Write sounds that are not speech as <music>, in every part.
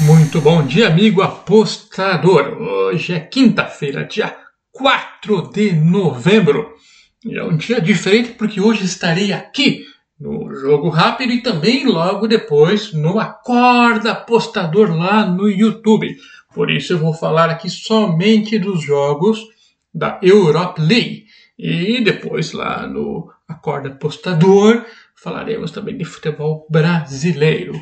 Muito bom dia, amigo apostador. Hoje é quinta-feira, dia 4 de novembro. E é um dia diferente porque hoje estarei aqui no Jogo Rápido e também logo depois no Acorda Apostador lá no YouTube. Por isso eu vou falar aqui somente dos jogos da Europe League. E depois lá no Acorda Apostador falaremos também de futebol brasileiro.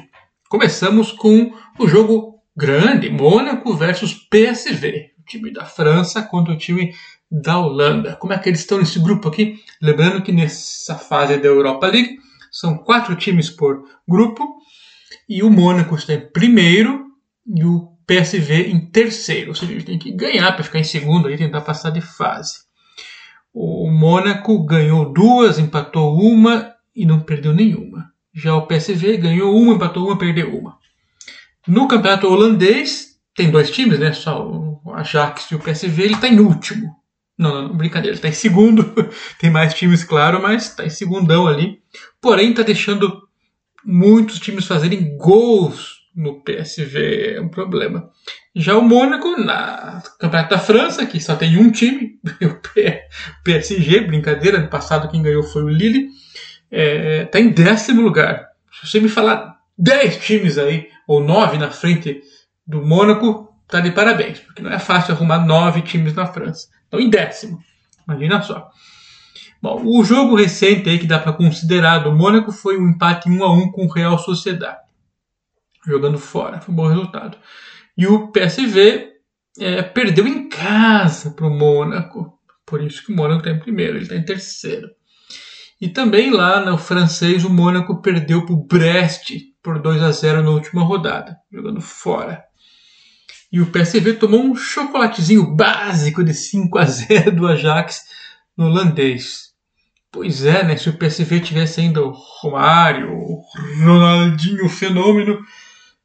Começamos com o jogo grande, Mônaco versus PSV, o time da França contra o time da Holanda. Como é que eles estão nesse grupo aqui? Lembrando que nessa fase da Europa League são quatro times por grupo e o Mônaco está em primeiro e o PSV em terceiro. Ou seja, ele tem que ganhar para ficar em segundo e tentar passar de fase. O Mônaco ganhou duas, empatou uma e não perdeu nenhuma. Já o PSV ganhou uma, empatou uma, perdeu uma. No campeonato holandês, tem dois times, né? Só o Ajax e o PSV, ele está em último. Não, não, brincadeira, ele está em segundo. <laughs> tem mais times, claro, mas está em segundão ali. Porém, está deixando muitos times fazerem gols no PSV. É um problema. Já o Mônaco, na Campeonato da França, que só tem um time, <laughs> o PSG, brincadeira, no passado quem ganhou foi o Lille é, tá em décimo lugar. Se você me falar 10 times aí, ou 9 na frente do Mônaco, tá de parabéns, porque não é fácil arrumar 9 times na França. Então, em décimo. Imagina só. Bom, o jogo recente aí que dá para considerar do Mônaco foi um empate 1 a 1 com o Real Sociedade. Jogando fora, foi um bom resultado. E o PSV é, perdeu em casa para o Mônaco. Por isso que o Mônaco está em primeiro, ele está em terceiro. E também lá no francês, o Mônaco perdeu para o Brest por 2 a 0 na última rodada, jogando fora. E o PSV tomou um chocolatezinho básico de 5 a 0 do Ajax no holandês. Pois é, né? Se o PSV tivesse ainda o Romário, o Ronaldinho Fenômeno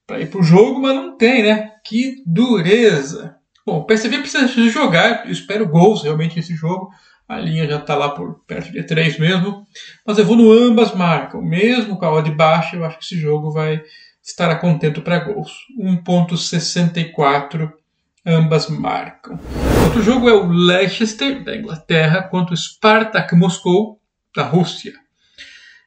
para ir para o jogo, mas não tem, né? Que dureza! Bom, o PSV precisa jogar, eu espero gols realmente nesse jogo a linha já está lá por perto de 3 mesmo. Mas eu vou no ambas marcam. Mesmo com a odd baixa, eu acho que esse jogo vai estar contento para gols. 1.64 ambas marcam. Outro jogo é o Leicester da Inglaterra contra o Spartak Moscou da Rússia.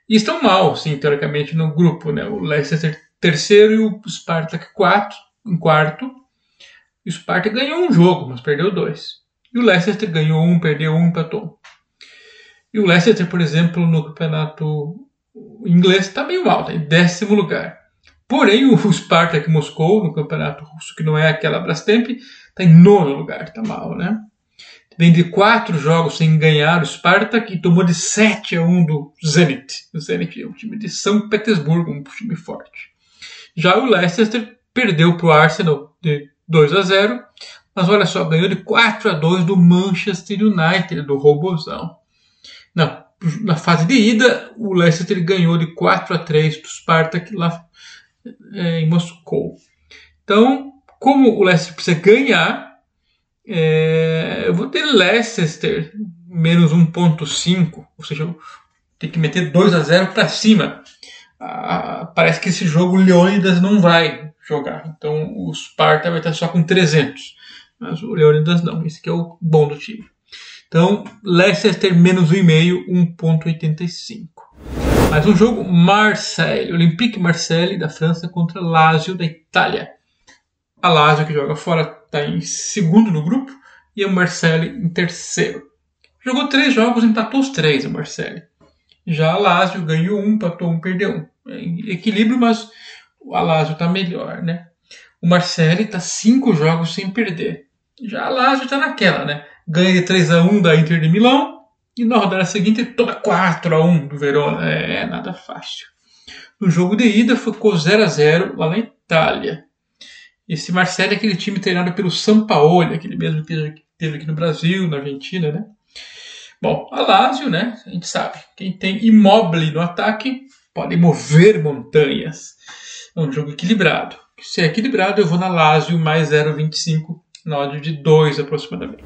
E estão mal, sim, teoricamente, no grupo. Né? O Leicester terceiro e o Spartak quarto, em quarto. E o Spartak ganhou um jogo, mas perdeu dois. E o Leicester ganhou um, perdeu um, empatou. E o Leicester, por exemplo, no campeonato inglês está meio mal, está em décimo lugar. Porém, o Spartak Moscou, no campeonato russo, que não é aquela Brastemp, está em nono lugar, está mal, né? Vem de quatro jogos sem ganhar o Spartak e tomou de 7 a 1 do Zenit. O Zenit é um time de São Petersburgo, um time forte. Já o Leicester perdeu para o Arsenal de 2 a 0, mas olha só, ganhou de 4 a 2 do Manchester United, do Robozão. Na, na fase de ida, o Leicester ganhou de 4 a 3 do Spartak lá é, em Moscou. Então, como o Leicester precisa ganhar, é, eu vou ter Leicester menos 1.5, ou seja, tem que meter 2 a 0 para cima. Ah, parece que esse jogo o Leônidas não vai jogar, então o Sparta vai estar só com 300 mas o Leonidas não. Esse que é o bom do time. Então, Leicester menos 1,5, 1,85. Mais um jogo, Marseille, Olympique Marseille da França contra Lazio da Itália. A Lazio que joga fora está em segundo no grupo e o Marseille em terceiro. Jogou três jogos, empatou os três o Marseille. Já a Lazio ganhou um, empatou um, perdeu um. É equilíbrio, mas o Lazio está melhor, né? O Marseille está cinco jogos sem perder. Já a Lazio está naquela, né? Ganha de 3 a 1 da Inter de Milão e na rodada seguinte toma 4 a 1 do Verona. É, nada fácil. No jogo de ida ficou 0 a 0 lá na Itália. Esse Marseille é aquele time treinado pelo Sampaoli, aquele mesmo que teve aqui no Brasil, na Argentina, né? Bom, a Lazio, né? A gente sabe. Quem tem imóvel no ataque pode mover montanhas. É um jogo equilibrado. Se é equilibrado, eu vou na Lazio mais 0,25 na odd de 2 aproximadamente.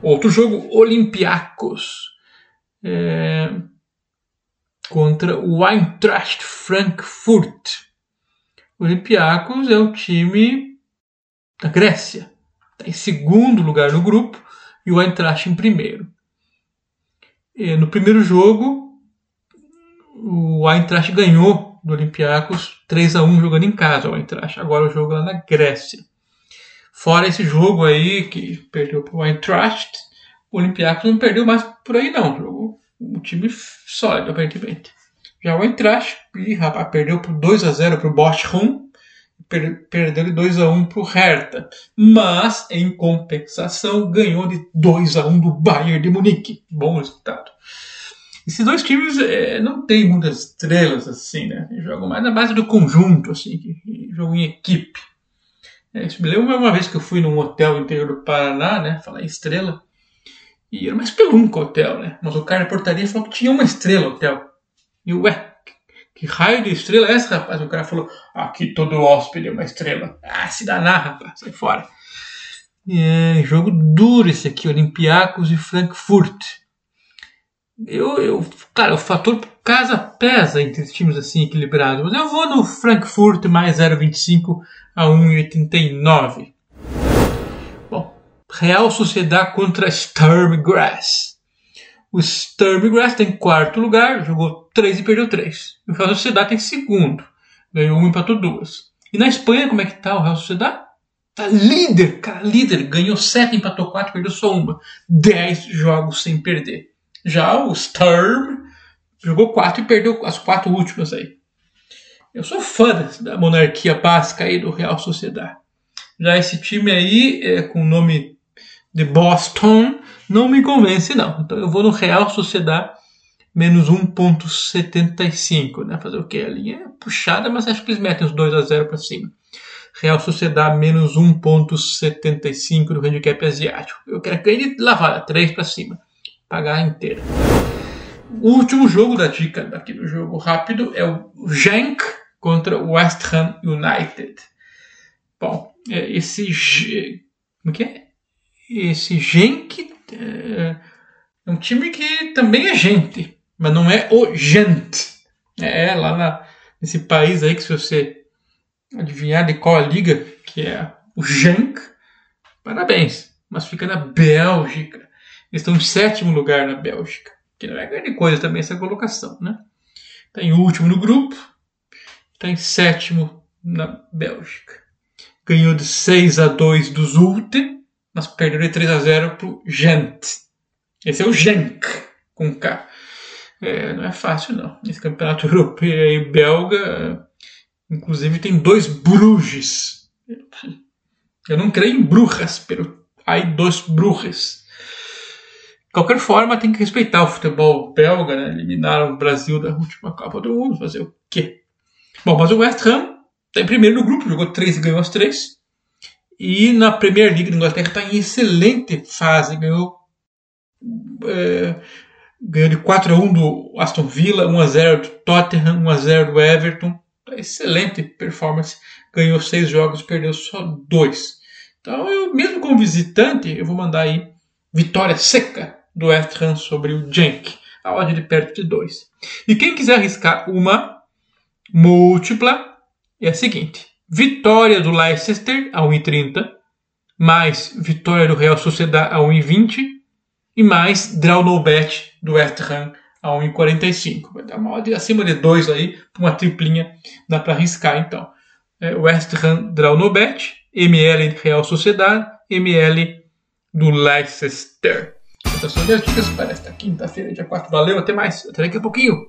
Outro jogo, Olympiacos é, contra o Eintracht Frankfurt. O Olympiacos é um time da Grécia. Está em segundo lugar no grupo e o Eintracht em primeiro. E no primeiro jogo, o Eintracht ganhou do Olympiacos 3 a 1 jogando em casa. O Eintracht agora o jogo lá na Grécia. Fora esse jogo aí que perdeu para o Eintracht, o Olympiacos não perdeu mais por aí não. Jogou um time sólido aparentemente. Já o Eintracht, rapaz, perdeu por 2 a 0 para o Bochum, per perdeu de 2 a 1 para o Hertha. Mas, em compensação, ganhou de 2 a 1 do Bayern de Munique. Bom resultado. Esses dois times é, não tem muitas estrelas assim, né? Eles jogam mais na base do conjunto, assim, jogam em equipe. É, isso me lembra uma vez que eu fui num hotel interior do Paraná, né? Falar em estrela. E era uma espelunca o hotel, né? Mas o cara da portaria falou que tinha uma estrela o hotel. E ué, que raio de estrela é essa, rapaz? O cara falou, aqui todo hóspede é uma estrela. Ah, se danar, rapaz, sai fora. É, jogo duro esse aqui, Olympiacos e Frankfurt. Eu, eu, cara, o fator casa pesa entre times assim equilibrados, mas eu vou no Frankfurt mais 0,25 a 1,89. Bom, Real Sociedade contra Sturm Grass. O Sturmgrass tem quarto lugar, jogou 3 e perdeu 3. O Real Sociedade tem segundo, ganhou 1 e empatou 2. E na Espanha, como é que tá o Real Sociedade? Tá líder, cara, líder. Ganhou 7, empatou 4, perdeu só uma. 10 jogos sem perder. Já o Sturm jogou 4 e perdeu as 4 últimas aí. Eu sou fã da monarquia basca aí do Real Sociedade. Já esse time aí, é, com o nome de Boston, não me convence, não. Então eu vou no Real Sociedade menos 1,75. Né? Fazer o quê? A linha é puxada, mas acho que eles metem os 2 a 0 para cima. Real Sociedade menos 1,75 no handicap asiático. Eu quero que ele lavada, 3 para cima. Pagar inteira. O último jogo da dica daqui do jogo rápido é o Genk contra o West Ham United. Bom, é, esse. Como que é? Esse Genk é, é um time que também é gente, mas não é o gente. É lá na, nesse país aí que se você adivinhar de qual a liga, que é o Genk, parabéns. Mas fica na Bélgica. Estão em sétimo lugar na Bélgica. Que não é grande coisa também essa colocação, né? Está em último no grupo, está em sétimo na Bélgica. Ganhou de 6 a 2 do Zulte mas perdeu de 3 a 0 pro Gent. Esse é o Genk, com K. É, não é fácil, não. Esse campeonato <laughs> europeu e belga, inclusive, tem dois Bruges. Eu não creio em Brujas, pero aí dois Bruges. Qualquer forma, tem que respeitar o futebol belga, né? Eliminaram o Brasil da última Copa do Mundo, fazer o quê? Bom, mas o West Ham está em primeiro no grupo, jogou três e ganhou as três. E na Premier League da Inglaterra está em excelente fase. Ganhou, é, ganhou de 4 a 1 do Aston Villa, 1 a 0 do Tottenham, 1 a 0 do Everton. Tá excelente performance. Ganhou 6 jogos, perdeu só 2. Então, eu, mesmo como visitante, eu vou mandar aí vitória seca do West Ham sobre o Genk. A odd de perto de 2. E quem quiser arriscar uma múltipla, é a seguinte. Vitória do Leicester a 1,30, mais vitória do Real Sociedade a 1,20 e mais draw no bet do West Ham a 1,45. Vai dar uma odd acima de 2 aí, uma triplinha, dá para arriscar então. É, West Ham draw no bet, ML Real Sociedade, ML do Leicester. Essas são minhas dicas para esta quinta-feira, dia 4. Valeu, até mais. Até daqui a pouquinho.